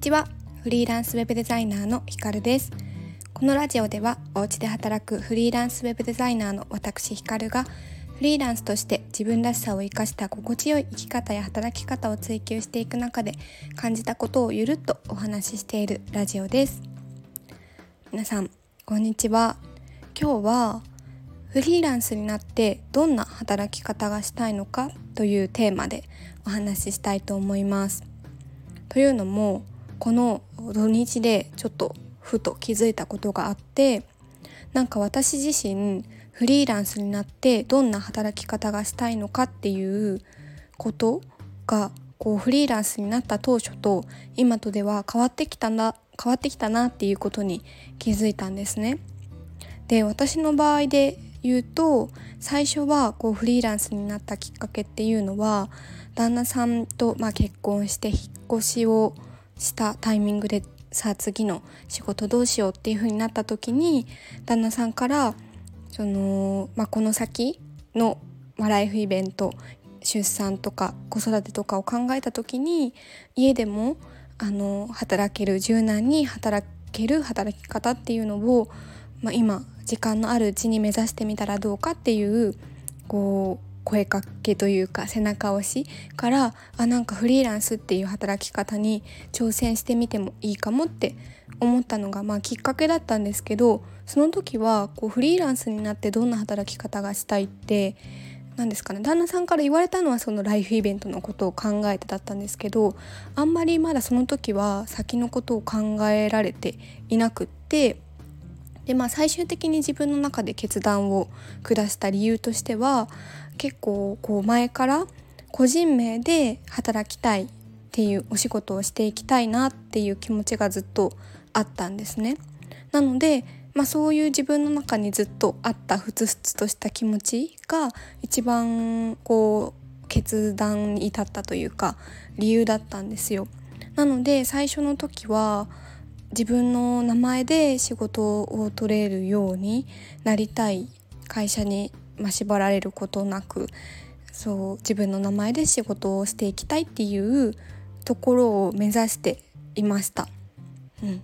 ちは。フリーランスウェブデザイナーのひかるです。このラジオではお家で働くフリーランスウェブデザイナーの私ひかるがフリーランスとして自分らしさを生かした心地よい生き方や働き方を追求していく中で感じたことをゆるっとお話ししているラジオです。皆さんこんにちは。今日はフリーランスになってどんな働き方がしたいのかというテーマでお話ししたいと思います。というのもこの土日でちょっとふと気づいたことがあってなんか私自身フリーランスになってどんな働き方がしたいのかっていうことがこうフリーランスになった当初と今とでは変わってきたな変わってきたなっていうことに気づいたんですね。で私の場合で言うと最初はこうフリーランスになったきっかけっていうのは旦那さんと、まあ、結婚して引っ越しをしたタイミングでさあ次の仕事どうしようっていう風になった時に旦那さんからその、まあ、この先の、まあ、ライフイベント出産とか子育てとかを考えた時に家でもあの働ける柔軟に働ける働き方っていうのを、まあ、今時間のあるうちに目指してみたらどうかっていうこう声かけというか背中押しからあなんかフリーランスっていう働き方に挑戦してみてもいいかもって思ったのがまあきっかけだったんですけどその時はこうフリーランスになってどんな働き方がしたいって何ですかね旦那さんから言われたのはそのライフイベントのことを考えてだったんですけどあんまりまだその時は先のことを考えられていなくってでまあ最終的に自分の中で決断を下した理由としては結構こう前から個人名で働きたいっていうお仕事をしていきたいなっていう気持ちがずっとあったんですね。なので、まあ、そういう自分の中にずっとあったふつふつとした気持ちが一番こう決断に至ったというか理由だったんですよ。なので最初の時は自分の名前で仕事を取れるようになりたい会社にまあ、縛られることなくそう自分の名前で仕事をしていきたいっていうところを目指していました。うん、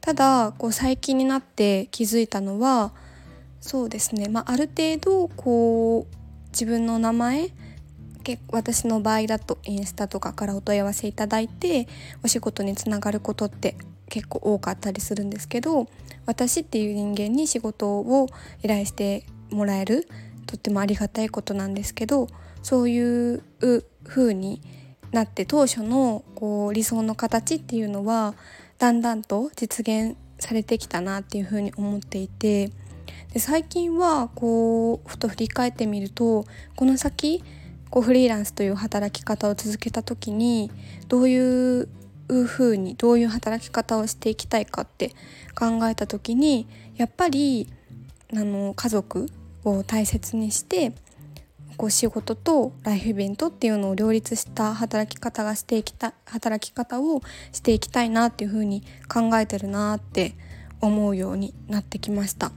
ただこう最近になって気づいたのはそうですね、まあ、ある程度こう自分の名前私の場合だとインスタとかからお問い合わせいただいてお仕事につながることって結構多かったりするんですけど私っていう人間に仕事を依頼してもらえるとってもありがたいことなんですけどそういう風になって当初のこう理想の形っていうのはだんだんと実現されてきたなっていう風に思っていてで最近はこうふと振り返ってみるとこの先こうフリーランスという働き方を続けた時にどういう風にどういう働き方をしていきたいかって考えた時にやっぱりあの家族を大切にしてこう仕事とライフイベントっていうのを両立した働き方がしていきた働き方をしていきたいなっていうふうに考えてるなって思うようになってきました。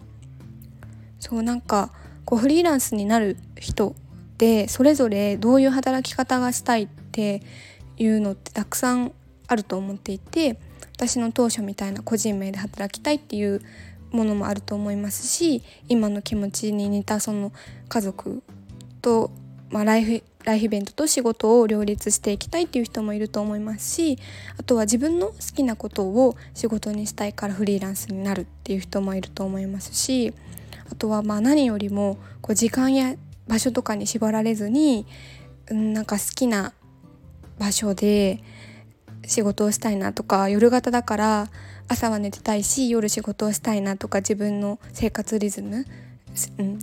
そうなんかこうフリーランスになる人でそれぞれどういう働き方がしたいっていうのってたくさんあると思っていて私の当初みたいな個人名で働きたいっていうものもあると思いますし今の気持ちに似たその家族と、まあ、ライフライフイベントと仕事を両立していきたいっていう人もいると思いますしあとは自分の好きなことを仕事にしたいからフリーランスになるっていう人もいると思いますしあとはまあ何よりもこう時間や場所とかに縛られずに、うん、なんか好きな場所で仕事をしたいなとか夜型だから朝は寝てたいし夜仕事をしたいなとか自分の生活リズム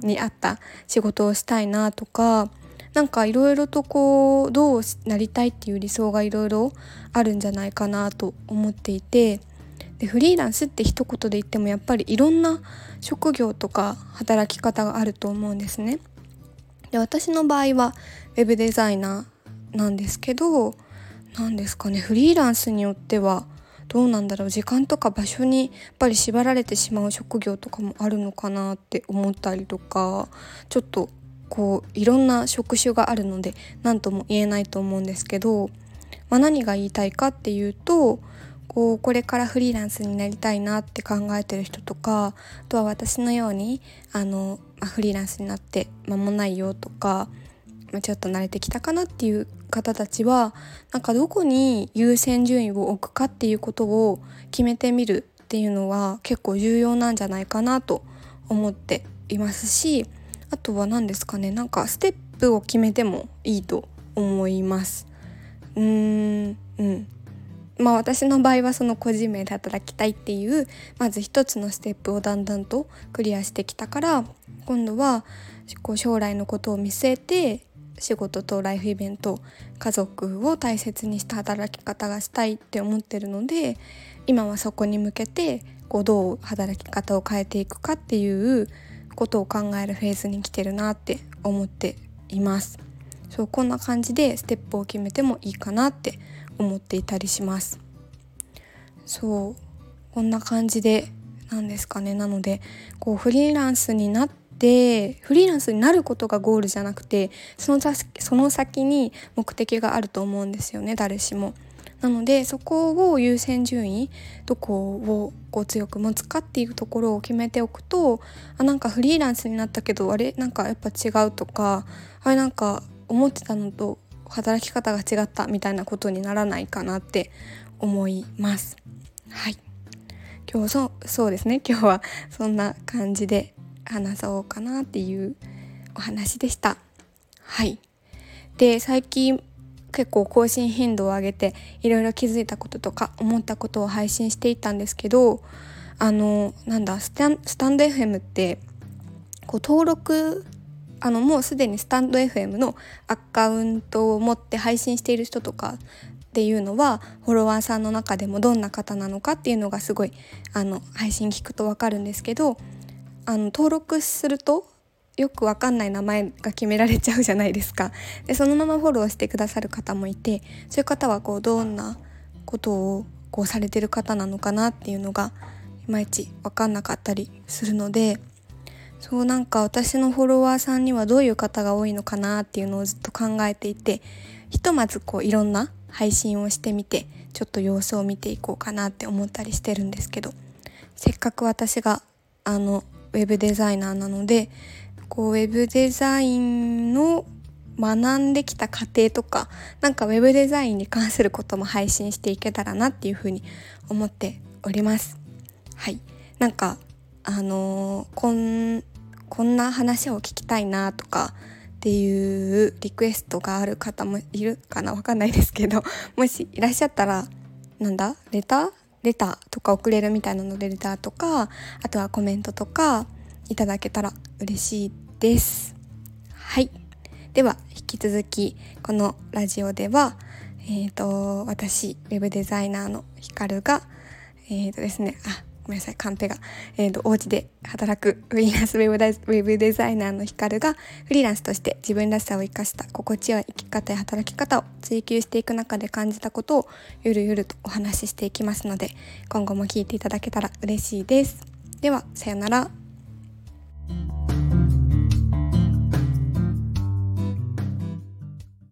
に合った仕事をしたいなとかなんかいろいろとこうどうなりたいっていう理想がいろいろあるんじゃないかなと思っていてでフリーランスって一言で言ってもやっぱりいろんな職業とか働き方があると思うんですね。で私の場合はウェブデザイナーなんですけど何ですかねフリーランスによってはどうなんだろう時間とか場所にやっぱり縛られてしまう職業とかもあるのかなって思ったりとかちょっとこういろんな職種があるので何とも言えないと思うんですけどまあ、何が言いたいかっていうとこうこれからフリーランスになりたいなって考えてる人とかあとは私のようにあの、まあ、フリーランスになって間もないよとか、まあ、ちょっと慣れてきたかなっていう方たちはなんかどこに優先順位を置くかっていうことを決めてみるっていうのは結構重要なんじゃないかなと思っていますしあとは何ですかねなんかステップを決めてもいいと思います。うーんうんまあ私の場合はその個人名で働きたいっていうまず一つのステップをだんだんとクリアしてきたから今度はこう将来のことを見据えて仕事とライフイベント家族を大切にした働き方がしたいって思ってるので今はそこに向けてこうどう働き方を変えていくかっていうことを考えるフェーズに来てるなって思っています。そうこんな感じでステップを決めてもいいかなって思っていたりします。そうこんな感じでなんですかね。なのでこうフリーランスになってフリーランスになることがゴールじゃなくてそのその先に目的があると思うんですよね誰しも。なのでそこを優先順位どこをこう強く持つかっていうところを決めておくとあなんかフリーランスになったけどあれ？なんかやっぱ違うとかあれなんか思ってたのと働き方が違ったみたいなことにならないかなって思います。はい今日そうそうですね今日はそんな感じで話そうかなっていうお話でした。はいで最近結構更新頻度を上げていろいろ気づいたこととか思ったことを配信していたんですけどあのなんだスタンド FM ってこう登録あのもうすでにスタンド FM のアカウントを持って配信している人とかっていうのはフォロワーさんの中でもどんな方なのかっていうのがすごいあの配信聞くと分かるんですけどあの登録するとよくわかんない名前が決められちゃうじゃないですか。でそのままフォローしてくださる方もいてそういう方はこうどんなことをこうされてる方なのかなっていうのがいまいち分かんなかったりするのでそうなんか私のフォロワーさんにはどういう方が多いのかなっていうのをずっと考えていてひとまずこういろんな配信をしてみてちょっと様子を見ていこうかなって思ったりしてるんですけどせっかく私があのウェブデザイナーなのでこうウェブデザインの学んできた過程とかなんかウェブデザインに関することも配信していけたらなっていうふうに思っております。はいなんかあの、こんこんな話を聞きたいなとかっていうリクエストがある方もいるかな？わかんないですけど もしいらっしゃったらなんだ？レター？レターとか送れるみたいなのでレターとかあとはコメントとかいただけたら嬉しいです。はい。では、引き続き、このラジオでは、えっ、ー、と、私、ウェブデザイナーのヒカルが、えっ、ー、とですね、あ、ごめんなさい、カンペが。えっ、ー、と、お家で働くフリーランスウェブデウェブデザイナーのヒカルが、フリーランスとして自分らしさを生かした心地よい生き方や働き方を追求していく中で感じたことをゆるゆるとお話ししていきますので、今後も聞いていただけたら嬉しいです。では、さよなら。